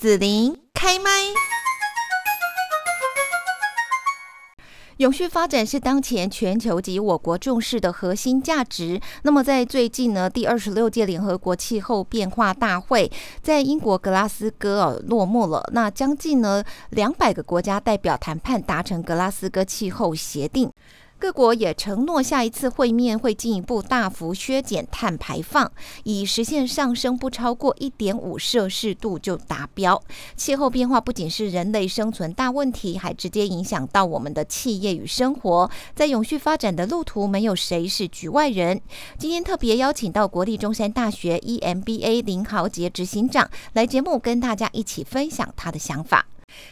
紫琳开麦。永续发展是当前全球及我国重视的核心价值。那么，在最近呢，第二十六届联合国气候变化大会在英国格拉斯哥哦落幕了。那将近呢两百个国家代表谈判达成格拉斯哥气候协定。各国也承诺，下一次会面会进一步大幅削减碳排放，以实现上升不超过一点五摄氏度就达标。气候变化不仅是人类生存大问题，还直接影响到我们的企业与生活。在永续发展的路途，没有谁是局外人。今天特别邀请到国立中山大学 EMBA 林豪杰执行长来节目，跟大家一起分享他的想法。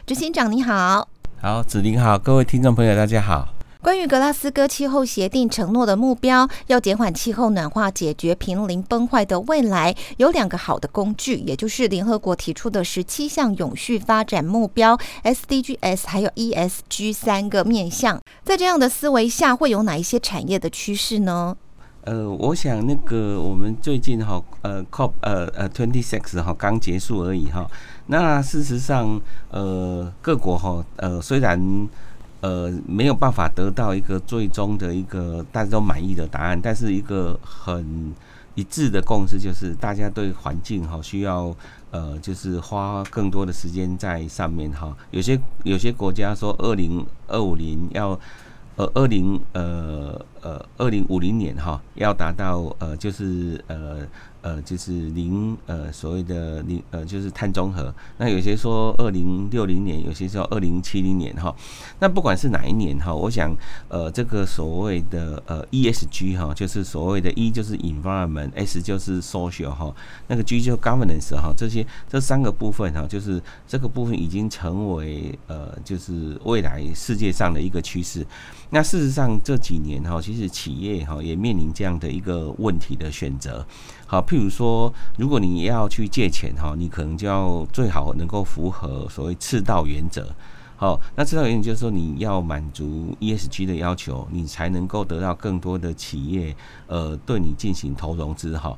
执行长你好，好，子林好，各位听众朋友大家好。关于格拉斯哥气候协定承诺的目标，要减缓气候暖化、解决濒临崩坏的未来，有两个好的工具，也就是联合国提出的十七项永续发展目标 （SDGs） 还有 ESG 三个面向。在这样的思维下，会有哪一些产业的趋势呢？呃，我想那个我们最近哈，呃，COP 呃呃 Twenty Six 哈刚结束而已哈。那事实上，呃，各国哈，呃，虽然呃，没有办法得到一个最终的一个大家都满意的答案，但是一个很一致的共识就是，大家对环境哈需要呃，就是花更多的时间在上面哈。有些有些国家说，二零二五年要呃二零呃呃二零五零年哈要达到呃就是呃。呃，就是零呃所谓的零呃就是碳中和，那有些说二零六零年，有些说二零七零年哈。那不管是哪一年哈，我想呃这个所谓的呃 ESG 哈，就是所谓的 E 就是 environment，S 就是 social 哈，那个 G 就 governance 哈，这些这三个部分哈，就是这个部分已经成为呃就是未来世界上的一个趋势。那事实上这几年哈，其实企业哈也面临这样的一个问题的选择。好，譬如说，如果你要去借钱哈，你可能就要最好能够符合所谓赤道原则。好，那赤道原则就是说你要满足 ESG 的要求，你才能够得到更多的企业呃对你进行投融资哈。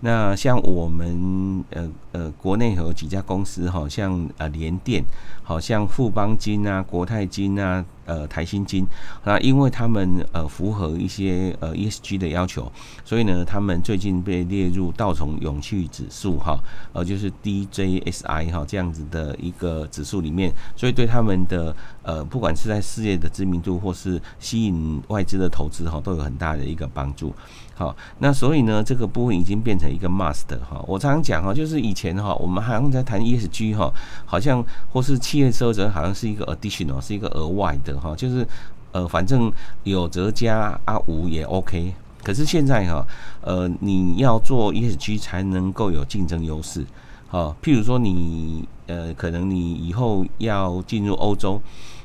那像我们呃呃国内有几家公司哈，像呃联电，好像富邦金啊、国泰金啊。呃，台新金，那因为他们呃符合一些呃 ESG 的要求，所以呢，他们最近被列入道琼永续指数哈，呃，就是 DJSI 哈这样子的一个指数里面，所以对他们的呃不管是在事业的知名度或是吸引外资的投资哈，都有很大的一个帮助。好，那所以呢，这个部分已经变成一个 must 哈。我常常讲哈，就是以前哈，我们好像在谈 ESG 哈，好像或是企业收责好像是一个 additional，是一个额外的哈，就是呃，反正有则加啊，无也 OK。可是现在哈，呃，你要做 ESG 才能够有竞争优势。好，譬如说你呃，可能你以后要进入欧洲，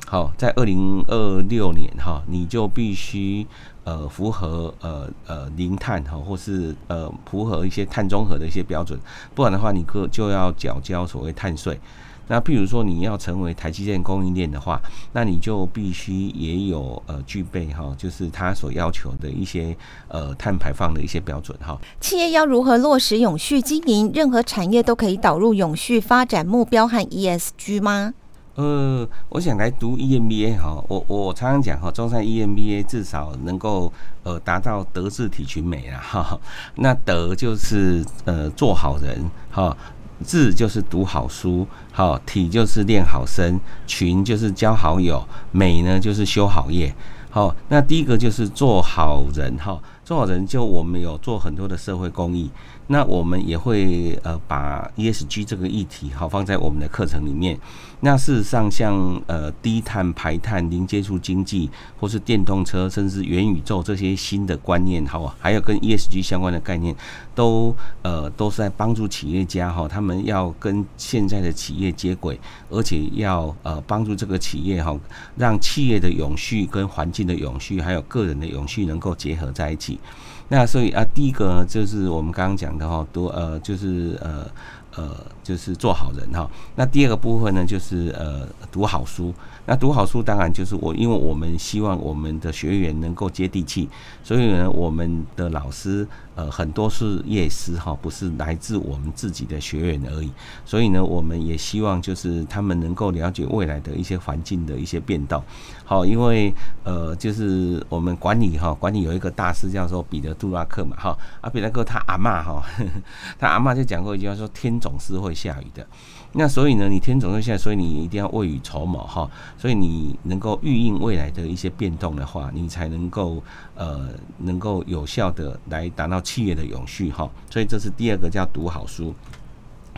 好，在二零二六年哈，你就必须。呃，符合呃呃零碳哈，或是呃符合一些碳中和的一些标准，不然的话，你个就要缴交所谓碳税。那譬如说你要成为台积电供应链的话，那你就必须也有呃具备哈，就是它所要求的一些呃碳排放的一些标准哈。企业要如何落实永续经营？任何产业都可以导入永续发展目标和 ESG 吗？呃，我想来读 EMBA 哈，我我常常讲哈，中山 EMBA 至少能够呃达到德智体群美啊哈。那德就是呃做好人哈，字就是读好书好，体就是练好身，群就是交好友，美呢就是修好业。好，那第一个就是做好人哈，做好人就我们有做很多的社会公益。那我们也会呃把 ESG 这个议题好放在我们的课程里面。那事实上，像呃低碳排碳、零接触经济，或是电动车，甚至元宇宙这些新的观念，好，还有跟 ESG 相关的概念，都呃都是在帮助企业家哈，他们要跟现在的企业接轨，而且要呃帮助这个企业哈，让企业的永续跟环境的永续，还有个人的永续能够结合在一起。那所以啊，第一个就是我们刚刚讲的哈，多呃，就是呃呃，就是做好人哈。那第二个部分呢，就是呃，读好书。那读好书，当然就是我，因为我们希望我们的学员能够接地气，所以呢，我们的老师呃很多是业师哈，不是来自我们自己的学员而已。所以呢，我们也希望就是他们能够了解未来的一些环境的一些变动。好，因为呃，就是我们管理哈，管理有一个大师叫做彼得杜拉克嘛哈，啊，彼得克他阿妈哈，他阿妈就讲过一句话说，天总是会下雨的。那所以呢，你天总会下，所以你一定要未雨绸缪哈。所以你能够预应未来的一些变动的话，你才能够呃能够有效的来达到企业的永续哈。所以这是第二个叫读好书。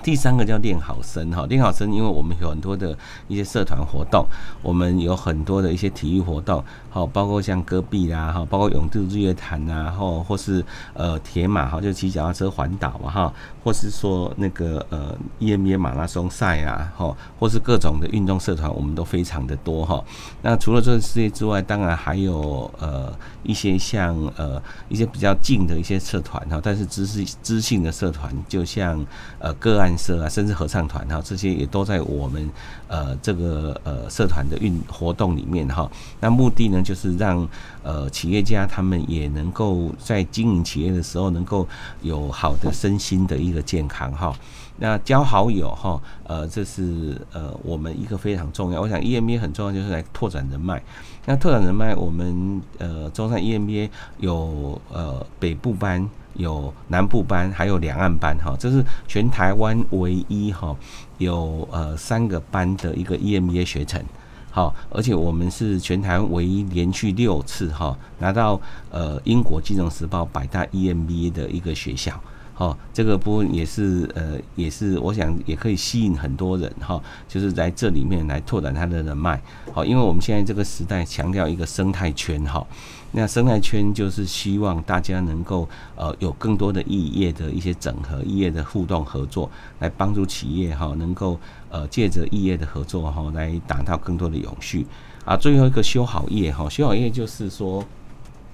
第三个叫练好声哈，练好声，因为我们有很多的一些社团活动，我们有很多的一些体育活动，好，包括像戈壁啦，哈，包括永渡日月潭呐，哈或是呃铁马哈，就骑脚踏车环岛嘛哈，或是说那个呃 EMBA 马拉松赛啊，哈，或是各种的运动社团，我们都非常的多哈。那除了这些之外，当然还有呃一些像呃一些比较近的一些社团哈，但是知识知性的社团，就像呃个案。社啊，甚至合唱团哈，这些也都在我们呃这个呃社团的运活动里面哈。那目的呢，就是让呃企业家他们也能够在经营企业的时候，能够有好的身心的一个健康哈。那交好友哈，呃，这是呃我们一个非常重要。我想 EMBA 很重要，就是来拓展人脉。那拓展人脉，我们呃中山 EMBA 有呃北部班。有南部班，还有两岸班，哈，这是全台湾唯一哈有呃三个班的一个 EMBA 学程，好，而且我们是全台湾唯一连续六次哈拿到呃英国金融时报百大 EMBA 的一个学校。好，这个部分也是呃，也是我想也可以吸引很多人哈，就是在这里面来拓展他的人脉。好，因为我们现在这个时代强调一个生态圈哈，那生态圈就是希望大家能够呃有更多的异业的一些整合、异业的互动合作，来帮助企业哈能够呃借着异业的合作哈来达到更多的永续。啊，最后一个修好业哈，修好业就是说。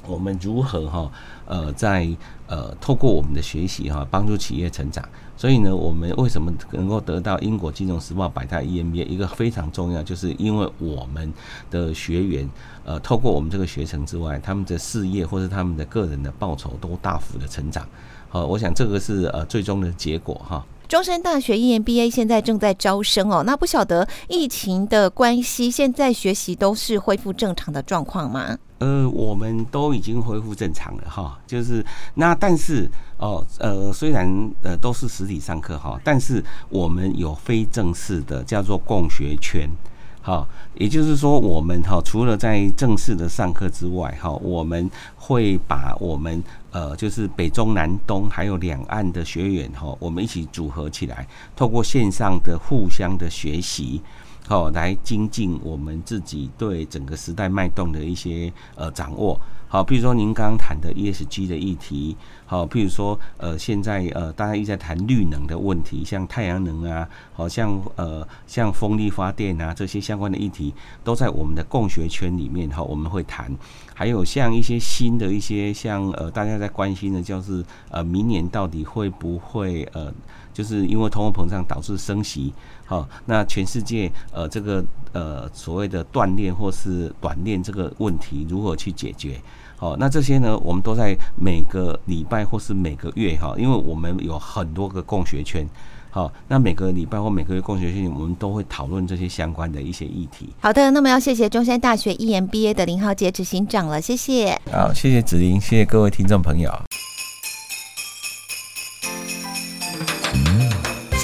我们如何哈呃在呃透过我们的学习哈帮助企业成长？所以呢，我们为什么能够得到英国金融时报百大 EMBA？一个非常重要，就是因为我们的学员呃透过我们这个学程之外，他们的事业或者他们的个人的报酬都大幅的成长。好，我想这个是呃最终的结果哈。中山大学 EMBA 现在正在招生哦，那不晓得疫情的关系，现在学习都是恢复正常的状况吗？呃，我们都已经恢复正常了哈，就是那但是哦呃，虽然呃都是实体上课哈，但是我们有非正式的叫做共学圈。好，也就是说，我们哈除了在正式的上课之外，哈，我们会把我们呃，就是北中南东还有两岸的学员哈，我们一起组合起来，透过线上的互相的学习。好，来精进我们自己对整个时代脉动的一些呃掌握。好，比如说您刚刚谈的 ESG 的议题，好，譬如说呃现在呃大家一直在谈绿能的问题，像太阳能啊，好像呃像风力发电啊这些相关的议题，都在我们的共学圈里面哈，我们会谈。还有像一些新的一些像呃大家在关心的，就是呃明年到底会不会呃。就是因为通货膨胀导致升息，好，那全世界呃这个呃所谓的断链或是短链这个问题如何去解决？好，那这些呢，我们都在每个礼拜或是每个月哈，因为我们有很多个共学圈，好，那每个礼拜或每个月共学圈，我们都会讨论这些相关的一些议题。好的，那么要谢谢中山大学 EMBA 的林浩杰执行长了，谢谢。好，谢谢子林，谢谢各位听众朋友。